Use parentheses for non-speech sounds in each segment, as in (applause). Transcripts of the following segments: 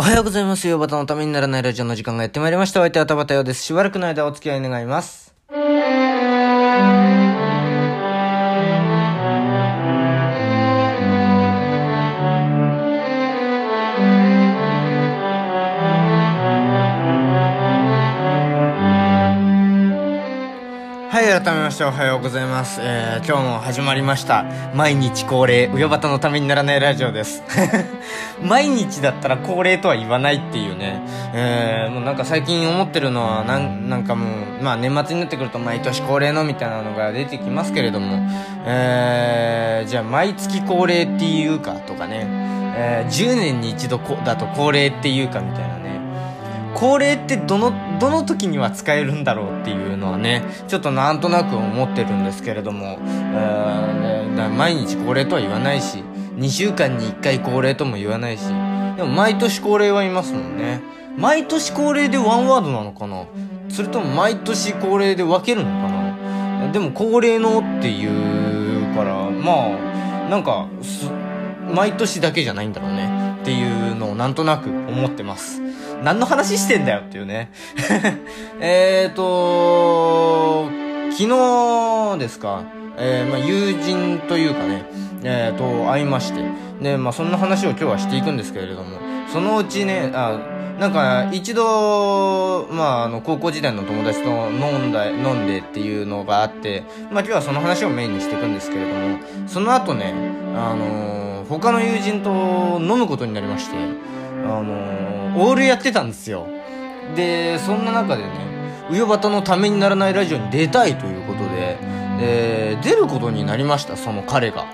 おはようございます。よばたのためにならないラジオの時間がやってまいりました。お相手は田畑ようです。しばらくの間お付き合い願います。改めましておはようございます。えー、今日も始まりました。毎日恒例、うよばたのためにならないラジオです。(laughs) 毎日だったら恒例とは言わないっていうね。えー、もうなんか最近思ってるのは、なん、なんかもう、まあ年末になってくると毎年恒例のみたいなのが出てきますけれども、えー、じゃあ毎月恒例っていうかとかね、えー、10年に一度こだと恒例っていうかみたいな恒例ってどの、どの時には使えるんだろうっていうのはね、ちょっとなんとなく思ってるんですけれども、えー、ねだ毎日恒例とは言わないし、2週間に1回恒例とも言わないし、でも毎年恒例はいますもんね。毎年恒例でワンワードなのかな？それとも毎年恒例で分けるのかな？でも恒例のっていうから、まあ、なんか、す毎年だけじゃないんだろうね。っていうのをなんとなく思ってます。何の話してんだよっていうね。(laughs) えーと、昨日ですか、えー、まあ友人というかね、えーと、会いまして。で、まあそんな話を今日はしていくんですけれども、そのうちね、あ、なんか、一度、まあ、あの、高校時代の友達と飲んだ、飲んでっていうのがあって、まあ今日はその話をメインにしていくんですけれども、その後ね、あのー、他の友人と飲むことになりまして、あのー、オールやってたんですよ。で、そんな中でね、うよばたのためにならないラジオに出たいということで、えー、出ることになりました、その彼が。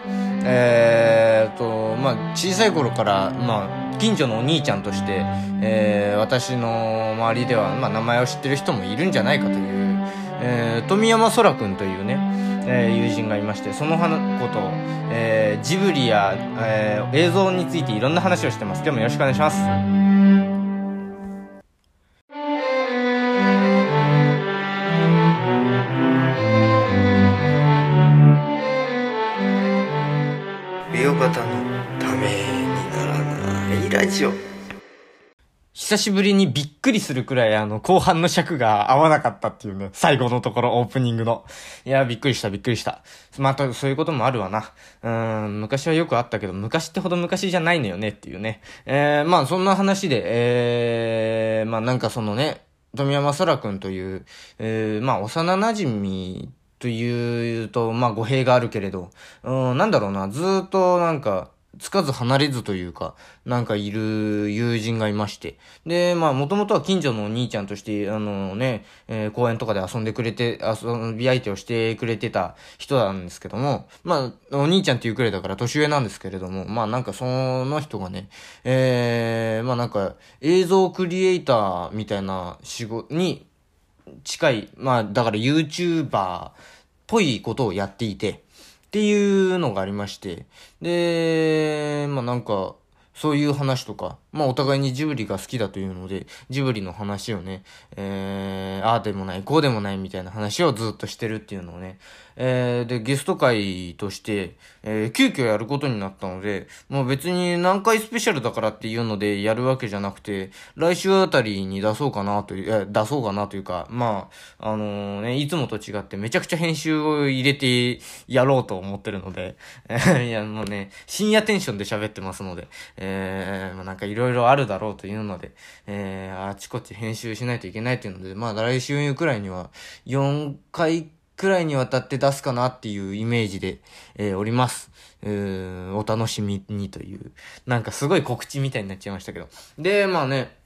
えーと、まあ、小さい頃から、まあ、近所のお兄ちゃんとして、えー、私の周りでは、まあ、名前を知ってる人もいるんじゃないかという、えー、富山空くんというね、えー、友人がいまして、そのこと、えー、ジブリや、えー、映像についていろんな話をしてます。でもよろしくお願いします。久しぶりにびっくりするくらいあの後半の尺が合わなかったっていうね、最後のところオープニングの。いや、びっくりしたびっくりした。またそういうこともあるわな。うん、昔はよくあったけど、昔ってほど昔じゃないのよねっていうね。えー、まあそんな話で、えー、まあなんかそのね、富山空くんという、えー、まあ幼馴染というと、まあ語弊があるけれど、うん、なんだろうな、ずっとなんか、つかず離れずというか、なんかいる友人がいまして。で、まあ、もともとは近所のお兄ちゃんとして、あのね、えー公園とかで遊んでくれて、遊び相手をしてくれてた人なんですけども、まあ、お兄ちゃんっていうくらいだから年上なんですけれども、まあなんかその人がね、えー、まあなんか映像クリエイターみたいな仕事に近い、まあだから YouTuber っぽいことをやっていて、っていうのがありまして。で、まあなんか、そういう話とか、まあお互いにジブリが好きだというので、ジブリの話をね、えー、ああでもない、こうでもないみたいな話をずっとしてるっていうのをね、えー、で、ゲスト会として、えー、急遽やることになったので、もう別に何回スペシャルだからっていうのでやるわけじゃなくて、来週あたりに出そうかなという、いや出そうかなというか、まあ、あのね、いつもと違ってめちゃくちゃ編集を入れてやろうと思ってるので、え (laughs) いや、もうね、深夜テンションで喋ってますので、まあなんかいろいろあるだろうというので、えー、あちこち編集しないといけないというので、まあ来週くらいには4回くらいにわたって出すかなっていうイメージで、えー、おります。うーんお楽しみにという、なんかすごい告知みたいになっちゃいましたけど。で、まあね、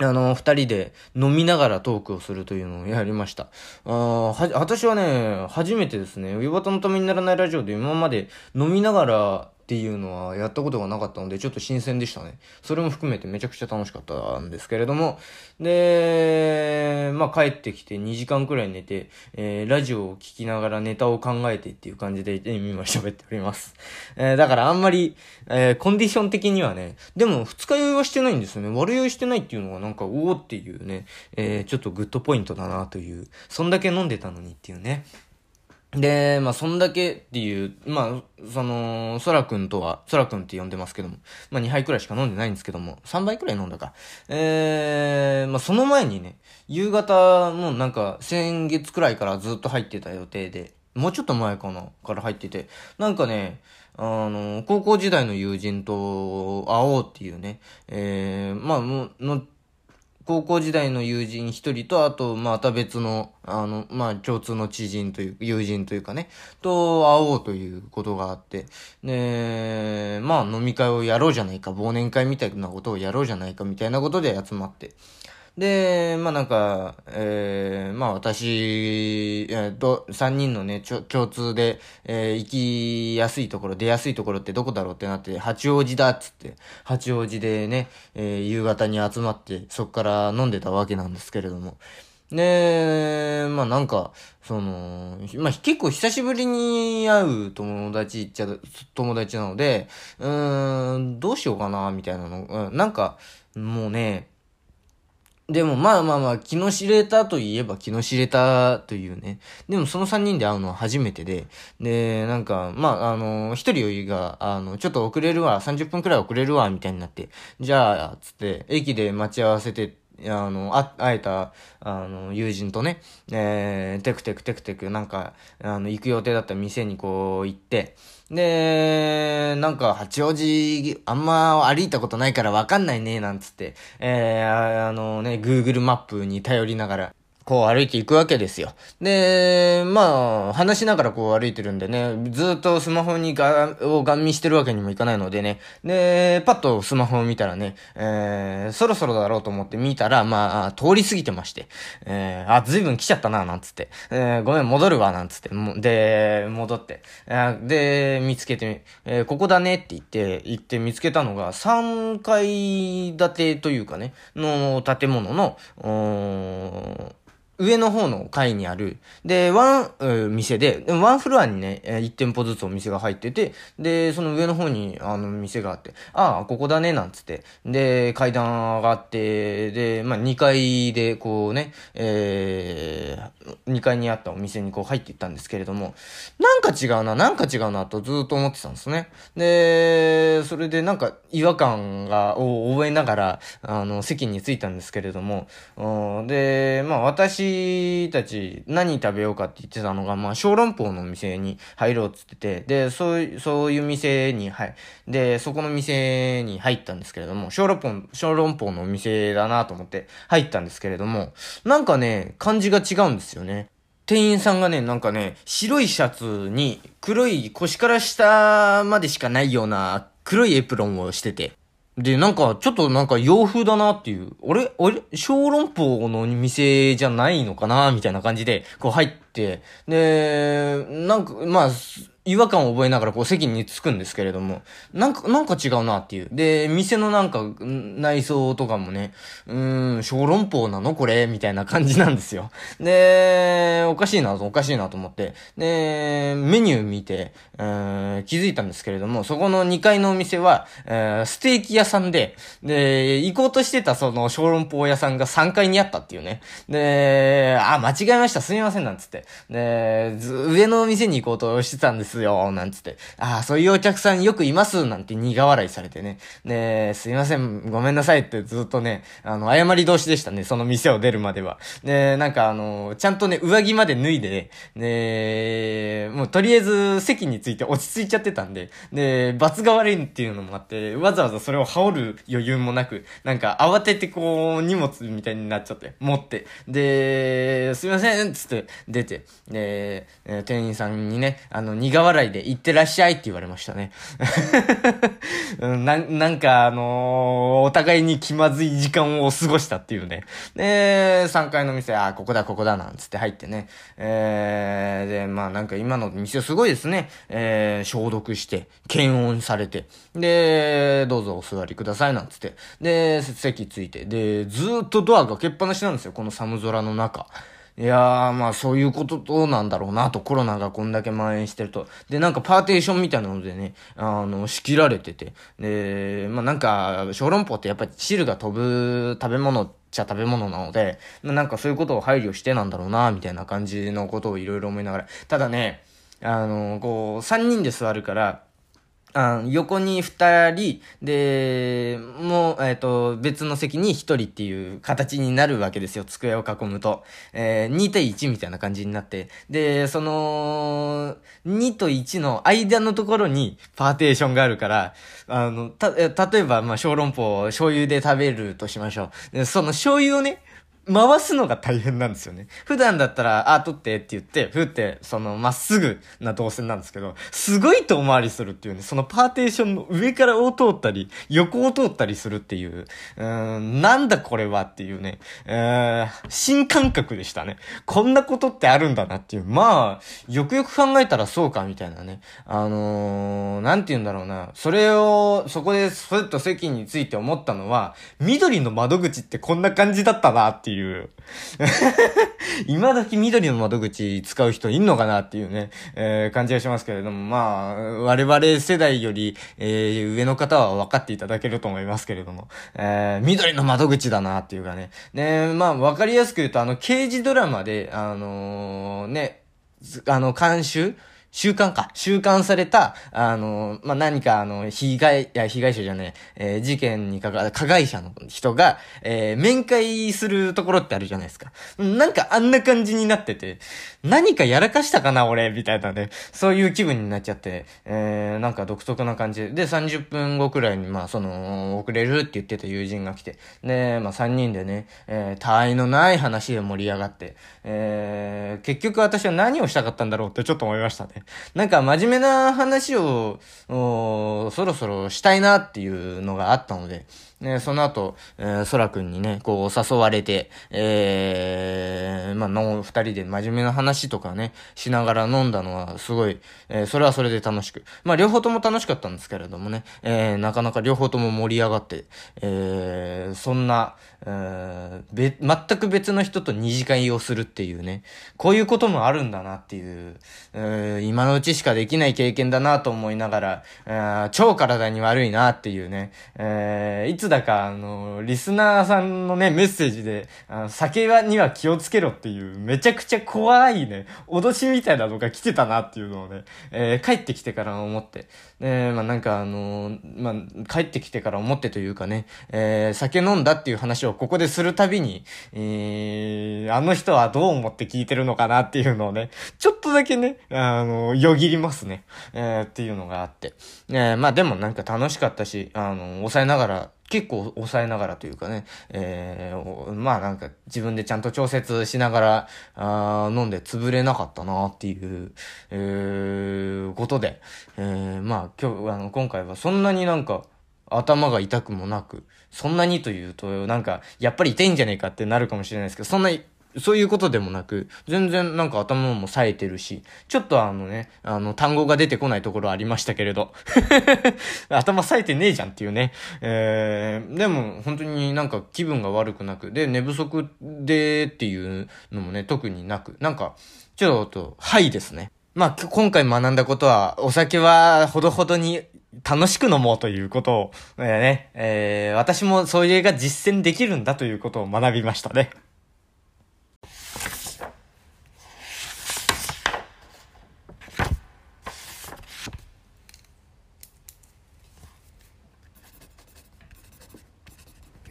あの、二人で飲みながらトークをするというのをやりました。あーは、私はね、初めてですね、夕方のためにならないラジオで今まで飲みながらっていうのはやったことがなかったので、ちょっと新鮮でしたね。それも含めてめちゃくちゃ楽しかったんですけれども、で、まあ帰ってきて2時間くらい寝て、えー、ラジオを聞きながらネタを考えてっていう感じで今喋っております。えー、だからあんまり、えー、コンディション的にはね、でも二日酔いはしてないんですよね。悪酔いしてないっていうのがなんか、おおっていうね、えー、ちょっとグッドポイントだなという、そんだけ飲んでたのにっていうね。で、まあ、そんだけっていう、まあ、その、そらくんとは、そらくんって呼んでますけども、まあ、2杯くらいしか飲んでないんですけども、3杯くらい飲んだか。えー、まあ、その前にね、夕方もなんか、先月くらいからずっと入ってた予定で、もうちょっと前かな、から入ってて、なんかね、あの、高校時代の友人と会おうっていうね、えー、まあ、もう、の、高校時代の友人一人と、あと、また別の、あの、まあ、共通の知人という、友人というかね、と会おうということがあって、で、まあ、飲み会をやろうじゃないか、忘年会みたいなことをやろうじゃないか、みたいなことで集まって。で、まあなんか、えー、まあ私、えー、と、三人のね、共通で、えー、行きやすいところ、出やすいところってどこだろうってなって、八王子だっつって、八王子でね、えー、夕方に集まって、そっから飲んでたわけなんですけれども。で、まあなんか、その、まあ結構久しぶりに会う友達っちゃ、友達なので、うーん、どうしようかな、みたいなの、うん、なんか、もうね、でもまあまあまあ、気の知れたといえば気の知れたというね。でもその3人で会うのは初めてで、で、なんか、まあ、あの、一人よりが、あの、ちょっと遅れるわ、30分くらい遅れるわ、みたいになって、じゃあ、つって、駅で待ち合わせて、あの、あ、会えた、あの、友人とね、えー、テクテクテクテク、なんか、あの、行く予定だった店にこう行って、で、なんか、八王子、あんま歩いたことないからわかんないね、なんつって、えー、あのね、Google マップに頼りながら、こう歩いていくわけですよ。で、まあ、話しながらこう歩いてるんでね、ずっとスマホにが、をガン見してるわけにもいかないのでね、で、パッとスマホを見たらね、えー、そろそろだろうと思って見たら、まあ、通り過ぎてまして、えー、あ、ずいぶん来ちゃったな、なんつって、えー、ごめん、戻るわ、なんつって、で、戻って、で、見つけて、えーここだねって言って、行って見つけたのが、3階建てというかね、の建物の、うー上の方の階にある、で、ワン、えー店で、ワンフロアにね、1店舗ずつお店が入ってて、で、その上の方に、あの、店があって、ああ、ここだね、なんつって、で、階段上がって、で、まあ、2階で、こうね、えー、2階にあったお店にこう入っていったんですけれども、なんか違うな、なんか違うな、とずっと思ってたんですね。で、それでなんか違和感が、を覚えながら、あの、席に着いたんですけれども、で、まあ私たち何食べようかって言ってたのが、まあ小籠包のお店に入ろうっつってて、で、そういう、そういう店に、はい。で、そこの店に入ったんですけれども、小籠包、小籠包のお店だなと思って入ったんですけれども、なんかね、感じが違うんですよね。店員さんがね、なんかね、白いシャツに黒い腰から下までしかないような黒いエプロンをしてて。で、なんか、ちょっとなんか洋風だなっていう。俺、俺、小籠包の店じゃないのかなみたいな感じで、こう入って、で、なんか、まあ、違和感を覚えながらこう席に着くんですけれども、なんか、なんか違うなっていう。で、店のなんか、内装とかもね、うーん、小籠包なのこれみたいな感じなんですよ。で、おかしいなと、おかしいなと思って、で、メニュー見て、えー気づいたんですけれども、そこの2階のお店は、えーステーキ屋さんで、で、行こうとしてたその小籠包屋さんが3階にあったっていうね。で、あ、間違えました、すみません、なんつって。で、上のお店に行こうとしてたんですですよ、なんつって。ああ、そういうお客さんよくいます、なんて苦笑いされてね。で、すいません、ごめんなさいってずっとね、あの、謝り同士でしたね、その店を出るまでは。で、なんかあの、ちゃんとね、上着まで脱いで、で、もうとりあえず席について落ち着いちゃってたんで、で、罰が悪いっていうのもあって、わざわざそれを羽織る余裕もなく、なんか慌ててこう、荷物みたいになっちゃって、持って、で、すいませんつって出て、で、え店員さんにね、あの、苦笑いで、行ってらっしゃいって言われましたね。(laughs) な、なんかあのーお互いに気まずい時間を過ごしたっていうね。で、3階の店、あー、ここだ、ここだ、なんつって入ってね。えー、で、まあなんか今の店すごいですね。えー、消毒して、検温されて。で、どうぞお座りください、なんつって。で、席ついて。で、ずっとドアが開けっぱなしなんですよ、この寒空の中。いやー、まあそういうこととなんだろうなと、コロナがこんだけ蔓延してると。で、なんかパーテーションみたいなのでね、あの、仕切られてて。で、まあなんか、小籠包ってやっぱり汁が飛ぶ食べ物ってちゃ食べ物なので、なんかそういうことを配慮してなんだろうな、みたいな感じのことをいろいろ思いながら。ただね、あの、こう、三人で座るから、あ横に二人、で、もう、えっ、ー、と、別の席に一人っていう形になるわけですよ、机を囲むと。えー、2対1みたいな感じになって。で、その、2と1の間のところにパーテーションがあるから、あの、た、例えば、まあ、小籠包を醤油で食べるとしましょう。で、その醤油をね、回すのが大変なんですよね。普段だったら、あ、取ってって言って、ふって、その、まっすぐな動線なんですけど、すごい遠回りするっていうね、そのパーテーションの上からを通ったり、横を通ったりするっていう、うーん、なんだこれはっていうね、えー、新感覚でしたね。こんなことってあるんだなっていう。まあ、よくよく考えたらそうか、みたいなね。あのー、なんて言うんだろうな。それを、そこで、ふっと席について思ったのは、緑の窓口ってこんな感じだったなっていう。いう。(laughs) 今時緑の窓口使う人いんのかなっていうね、えー、感じがしますけれども、まあ、我々世代より、えー、上の方は分かっていただけると思いますけれども、えー、緑の窓口だなっていうかね。で、まあ、分かりやすく言うと、あの、刑事ドラマで、あのー、ね、あの、監修習慣か。習慣された、あの、まあ、何か、あの、被害、いや、被害者じゃねえ、えー、事件にかか、加害者の人が、えー、面会するところってあるじゃないですか。なんかあんな感じになってて、何かやらかしたかな、俺、みたいなね。そういう気分になっちゃって、えー、なんか独特な感じで。で、30分後くらいに、まあ、その、遅れるって言ってた友人が来て、で、まあ、3人でね、えー、他愛のない話で盛り上がって、えー、結局私は何をしたかったんだろうってちょっと思いましたね。なんか真面目な話を、そろそろしたいなっていうのがあったので、ね、その後、えー、空くんにね、こう誘われて、えー、まあ、の、二人で真面目な話とかね、しながら飲んだのは、すごい、えー、それはそれで楽しく。まあ、両方とも楽しかったんですけれどもね、えー、なかなか両方とも盛り上がって、えー、そんな、全く別の人と二次会をするっていうね、こういうこともあるんだなっていう、えー、今のうちしかできない経験だなと思いながら、超体に悪いなっていうね、えー、いつだか、あの、リスナーさんのね、メッセージで、あの酒には気をつけろっていう、めちゃくちゃ怖いね、脅しみたいなのが来てたなっていうのをね、えー、帰ってきてから思って、で、まあなんかあの、まあ、帰ってきてから思ってというかね、えー、酒飲んだっていう話をここでするたびに、えー、あの人はどう思って聞いてるのかなっていうのをね、ちょっとだけね、あの、よぎりますね、えー、っていうのがあって。えー、まあでもなんか楽しかったし、あの、抑えながら、結構抑えながらというかね、えー、まあなんか自分でちゃんと調節しながら、あ飲んで潰れなかったなっていう、えー、ことで、えー、まあ今日、あの、今回はそんなになんか頭が痛くもなく、そんなにというと、なんか、やっぱり痛いんじゃねえかってなるかもしれないですけど、そんなそういうことでもなく、全然なんか頭も冴えてるし、ちょっとあのね、あの、単語が出てこないところありましたけれど、(laughs) 頭冴えてねえじゃんっていうね。えー、でも本当になんか気分が悪くなく、で、寝不足でっていうのもね、特になく、なんか、ちょっと、はいですね。まあ、今回学んだことは、お酒はほどほどに楽しく飲もうということを、えー、ね、えー、私もそれが実践できるんだということを学びましたね。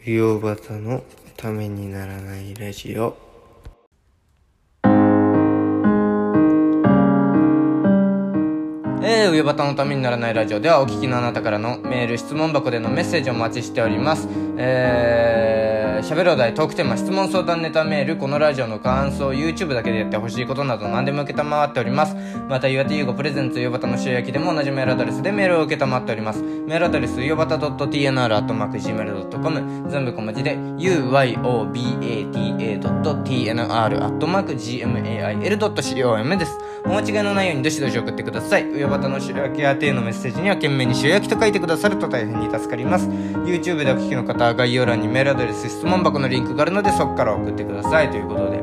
美容バタのためにならないラジオえー、上端のためにならないラジオではお聞きのあなたからのメール、質問箱でのメッセージをお待ちしております。えー、喋るお題、トークテーマ、質問相談ネタメール、このラジオの感想、YouTube だけでやってほしいことなど何でも受けたまわっております。また、岩手優子プレゼンツ、上端の塩焼きでも同じメールアドレスでメールを受けたまっております。メールアドレス、よばた .tnr.gmail.com 全部小文字で、uyobata.tnr.gmail.com です。お間違いのないようにどしどし送ってください。上端の塩焼き宛てのメッセージには懸命に塩焼きと書いてくださると大変に助かります。YouTube でお聞きの方は概要欄にメールアドレス、質問箱のリンクがあるのでそこから送ってくださいということで。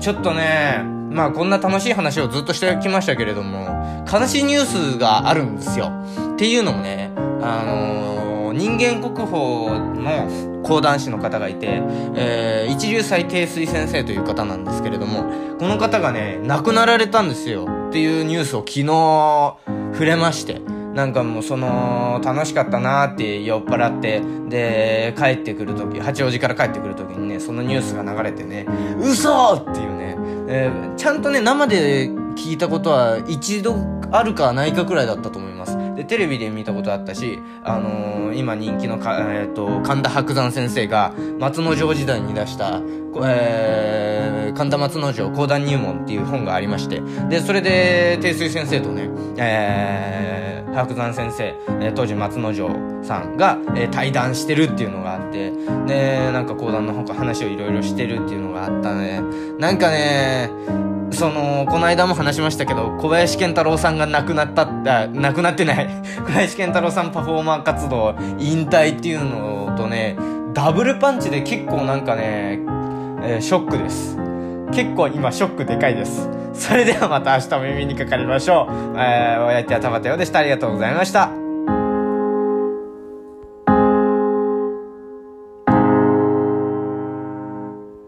ちょっとね、まあこんな楽しい話をずっとしてきましたけれども、悲しいニュースがあるんですよ。っていうのもね、あのー、人間国宝の講談師の方がいて、えー、一流祭定水先生という方なんですけれども、この方がね、亡くなられたんですよっていうニュースを昨日触れまして、なんかもうその、楽しかったなーって酔っ払って、で、帰ってくる時、八王子から帰ってくる時にね、そのニュースが流れてね、嘘っていうね、えー、ちゃんとね、生で聞いたことは一度あるかないかくらいだったと思います。で、テレビで見たことあったし、あのー、今人気のか、えっ、ー、と、神田伯山先生が松之丞時代に出した、えー、神田松之丞講談入門っていう本がありまして、で、それで、定水先生とね、えー、白山先生、えー、当時松之丞さんが、えー、対談してるっていうのがあって、で、なんか講談のほか話をいろいろしてるっていうのがあったね。なんかね、その、この間も話しましたけど、小林健太郎さんが亡くなったって、亡くなってない (laughs) 小林健太郎さんパフォーマー活動引退っていうのとね、ダブルパンチで結構なんかね、えー、ショックです。結構今ショックでかいです。それではまた明日も耳にかかりましょう。えー、お相手は田畑洋でした。ありがとうございました。